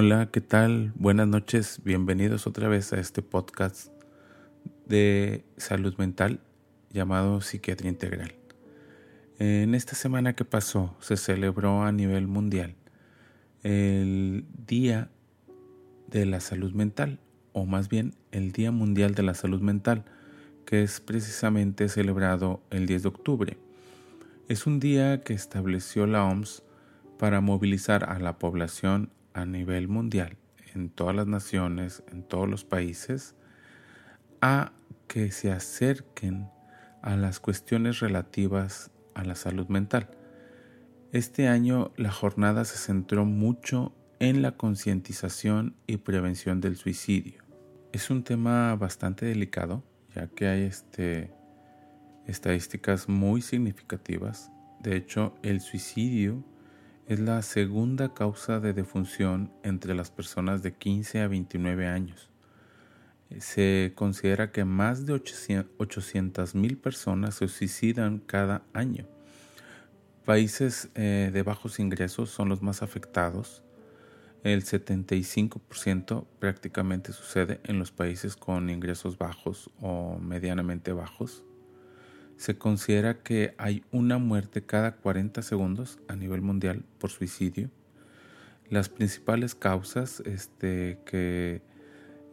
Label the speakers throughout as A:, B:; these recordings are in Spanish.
A: Hola, ¿qué tal? Buenas noches, bienvenidos otra vez a este podcast de salud mental llamado Psiquiatría Integral. En esta semana que pasó se celebró a nivel mundial el Día de la Salud Mental, o más bien el Día Mundial de la Salud Mental, que es precisamente celebrado el 10 de octubre. Es un día que estableció la OMS para movilizar a la población a nivel mundial, en todas las naciones, en todos los países, a que se acerquen a las cuestiones relativas a la salud mental. Este año la jornada se centró mucho en la concientización y prevención del suicidio. Es un tema bastante delicado, ya que hay este, estadísticas muy significativas. De hecho, el suicidio es la segunda causa de defunción entre las personas de 15 a 29 años. Se considera que más de 800 mil personas se suicidan cada año. Países eh, de bajos ingresos son los más afectados. El 75% prácticamente sucede en los países con ingresos bajos o medianamente bajos se considera que hay una muerte cada 40 segundos a nivel mundial por suicidio. Las principales causas este, que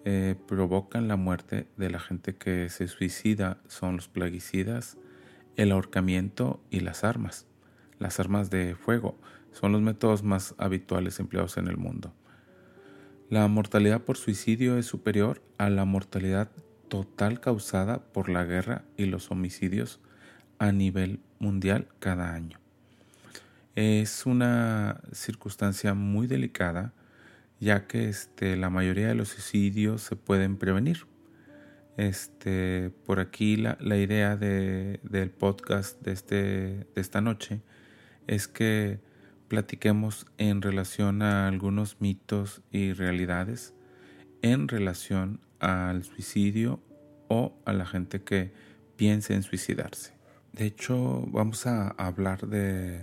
A: eh, provocan la muerte de la gente que se suicida son los plaguicidas, el ahorcamiento y las armas. Las armas de fuego son los métodos más habituales empleados en el mundo. La mortalidad por suicidio es superior a la mortalidad total causada por la guerra y los homicidios a nivel mundial cada año. Es una circunstancia muy delicada ya que este, la mayoría de los suicidios se pueden prevenir. Este, por aquí la, idea del podcast de, este, de esta noche es que platiquemos en relación a algunos mitos y realidades en relación al suicidio o a la gente que piense en suicidarse. De hecho, vamos a hablar de,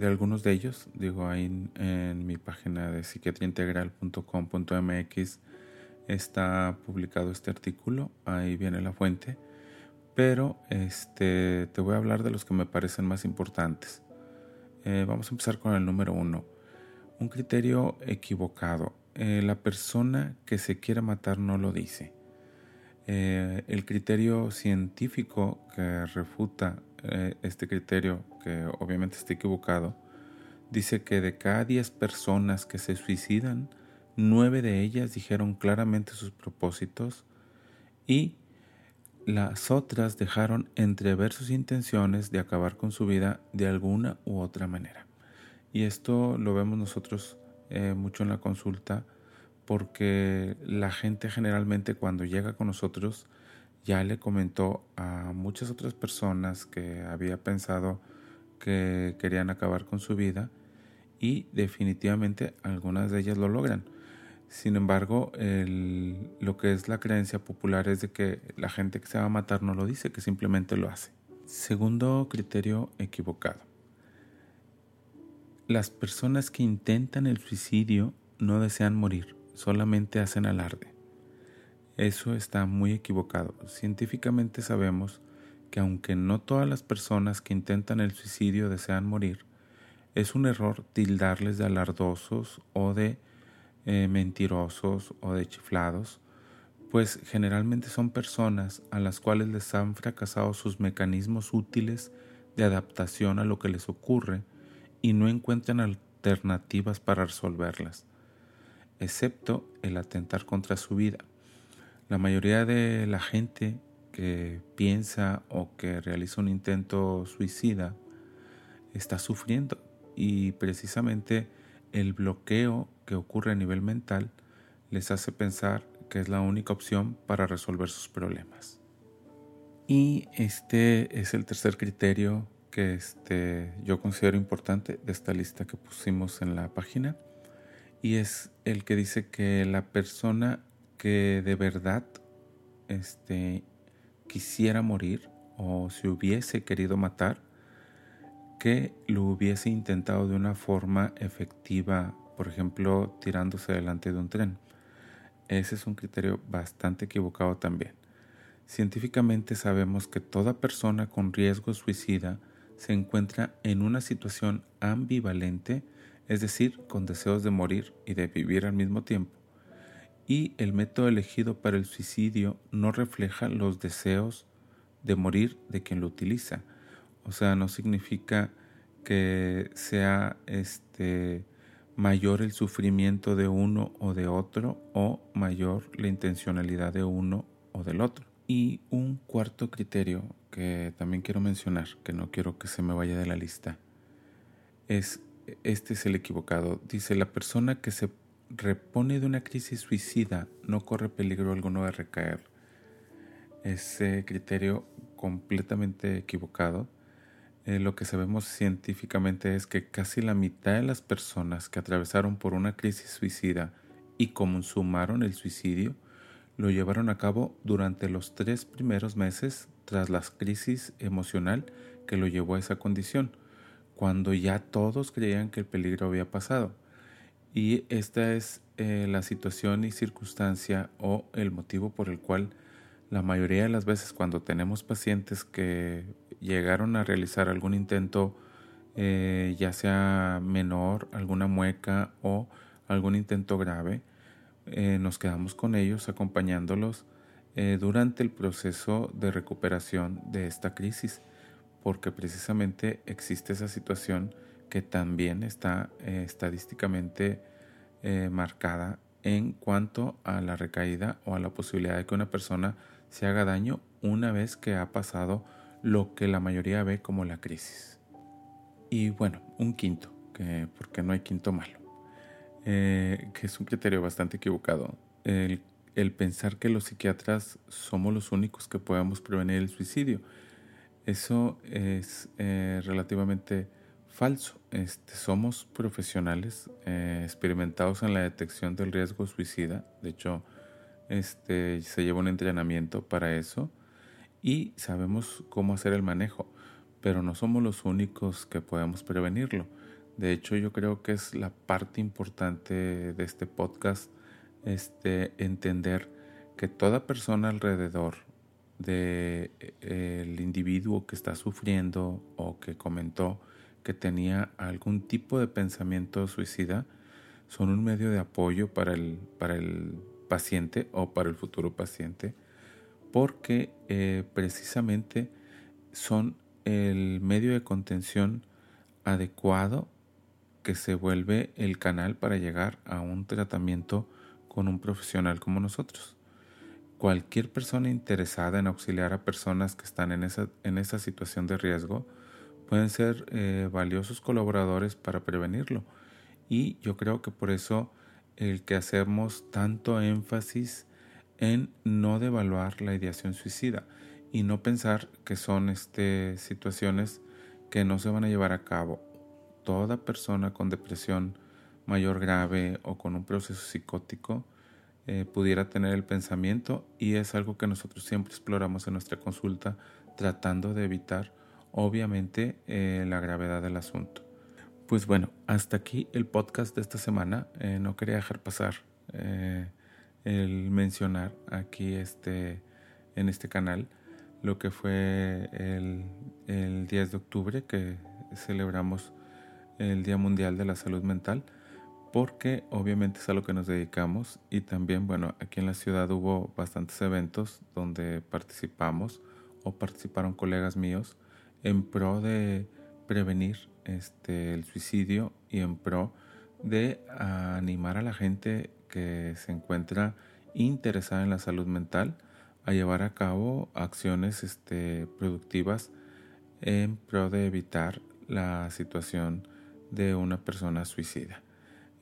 A: algunos de ellos. Digo, ahí en, mi página de psiquiatriaintegral.com.mx está publicado este artículo. Ahí viene la fuente. Pero este, te voy a hablar de los que me parecen más importantes. Eh, vamos a empezar con el número uno. Un criterio equivocado. Eh, la persona que se quiere matar no lo dice. Eh, el criterio científico que refuta este criterio, que obviamente está equivocado, dice que de cada 10 personas que se suicidan, 9 de ellas dijeron claramente sus propósitos y las otras dejaron entrever sus intenciones de acabar con su vida de alguna u otra manera. Y esto lo vemos nosotros eh, mucho en la consulta porque la gente generalmente cuando llega con nosotros ya le comentó a muchas otras personas que había pensado que querían acabar con su vida y definitivamente algunas de ellas lo logran. Sin embargo, lo que es la creencia popular es de que la gente que se va a matar no lo dice, que simplemente lo hace. Segundo criterio equivocado. Las personas que intentan el suicidio no desean morir, solamente hacen alarde. Eso está muy equivocado. Científicamente sabemos que aunque no todas las personas que intentan el suicidio desean morir, es un error tildarles de alardosos o de eh, mentirosos o de chiflados, pues generalmente son personas a las cuales les han fracasado sus mecanismos útiles de adaptación a lo que les ocurre y no encuentran alternativas para resolverlas, excepto el atentar contra su vida. La mayoría de la gente que piensa o que realiza un intento suicida está sufriendo y precisamente el bloqueo que ocurre a nivel mental les hace pensar que es la única opción para resolver sus problemas. Y este es el tercer criterio que este, yo considero importante de esta lista que pusimos en la página y es el que dice que la persona que de verdad este, quisiera morir o se hubiese querido matar que lo hubiese intentado de una forma efectiva por ejemplo, tirándose delante de un tren. Ese es un criterio bastante equivocado también. Científicamente sabemos que toda persona con riesgo suicida se encuentra en una situación ambivalente, es decir, con deseos de morir y de vivir al mismo tiempo. Y el método elegido para el suicidio no refleja los deseos de morir de quien lo utiliza. O sea, no significa que sea este mayor el sufrimiento de uno o de otro o mayor la intencionalidad de uno o del otro. Y un cuarto criterio que también quiero mencionar, que no quiero que se me vaya de la lista, es, este es el equivocado. Dice, la persona que se repone de una crisis suicida no corre peligro alguno de recaer. Ese criterio completamente equivocado. Eh, lo que sabemos científicamente es que casi la mitad de las personas que atravesaron por una crisis suicida y consumaron el suicidio lo llevaron a cabo durante los tres primeros meses tras la crisis emocional que lo llevó a esa condición, cuando ya todos creían que el peligro había pasado. Y esta es eh, la situación y circunstancia o el motivo por el cual la mayoría de las veces cuando tenemos pacientes que llegaron a realizar algún intento, eh, ya sea menor, alguna mueca o algún intento grave, eh, nos quedamos con ellos acompañándolos eh, durante el proceso de recuperación de esta crisis, porque precisamente existe esa situación que también está estadísticamente marcada en cuanto a la recaída o a la posibilidad de que una persona se haga daño una vez que ha pasado lo que la mayoría ve como la crisis. Y bueno, un quinto, que, porque no hay quinto malo, eh, que es un criterio bastante equivocado. El, pensar que los psiquiatras somos los únicos que podemos prevenir el suicidio. Eso es eh, relativamente falso. Este, somos profesionales eh, experimentados en la detección del riesgo suicida. De hecho, este, se lleva un entrenamiento para eso y sabemos cómo hacer el manejo, pero no somos los únicos que podemos prevenirlo. De hecho, yo creo que es la parte importante de este podcast, este, entender que toda persona alrededor del de, individuo que está sufriendo o que comentó que tenía algún tipo de pensamiento suicida son un medio de apoyo para el, para el paciente o para el futuro paciente, porque eh, precisamente son el medio de contención adecuado que se vuelve el canal para llegar a un tratamiento con un profesional como nosotros. Cualquier persona interesada en auxiliar a personas que están en esa, en esa situación de riesgo pueden ser eh, valiosos colaboradores para prevenirlo. Y yo creo que por eso el que hacemos tanto énfasis en no devaluar la ideación suicida y no pensar que son este, situaciones que no se van a llevar a cabo. Toda persona con depresión mayor grave o con un proceso psicótico eh, pudiera tener el pensamiento y es algo que nosotros siempre exploramos en nuestra consulta tratando de evitar obviamente eh, la gravedad del asunto. Pues bueno, hasta aquí el podcast de esta semana. Eh, no quería dejar pasar el mencionar aquí este, en este canal lo que fue el, el 10 de octubre que celebramos el Día Mundial de la Salud Mental porque obviamente es a lo que nos dedicamos y también bueno aquí en la ciudad hubo bastantes eventos donde participamos o participaron colegas míos en pro de prevenir este, el suicidio y en pro de animar a la gente que se encuentra interesada en la salud mental a llevar a cabo acciones este, productivas en pro de evitar la situación de una persona suicida.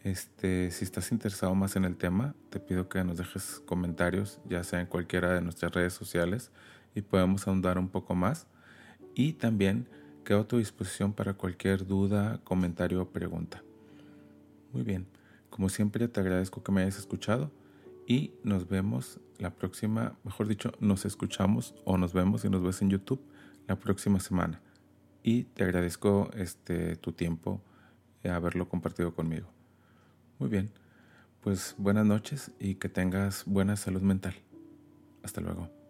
A: Este, si estás interesado más en el tema, te pido que nos dejes comentarios, ya sea en cualquiera de nuestras redes sociales, y podemos ahondar un poco más. Y también Quedo a tu disposición para cualquier duda, comentario o pregunta. Muy bien, como siempre te agradezco que me hayas escuchado y nos vemos la próxima, mejor dicho, nos escuchamos o nos vemos y nos ves en YouTube la próxima semana. Y te agradezco este tu tiempo de haberlo compartido conmigo. Muy bien. Pues buenas noches y que tengas buena salud mental. Hasta luego.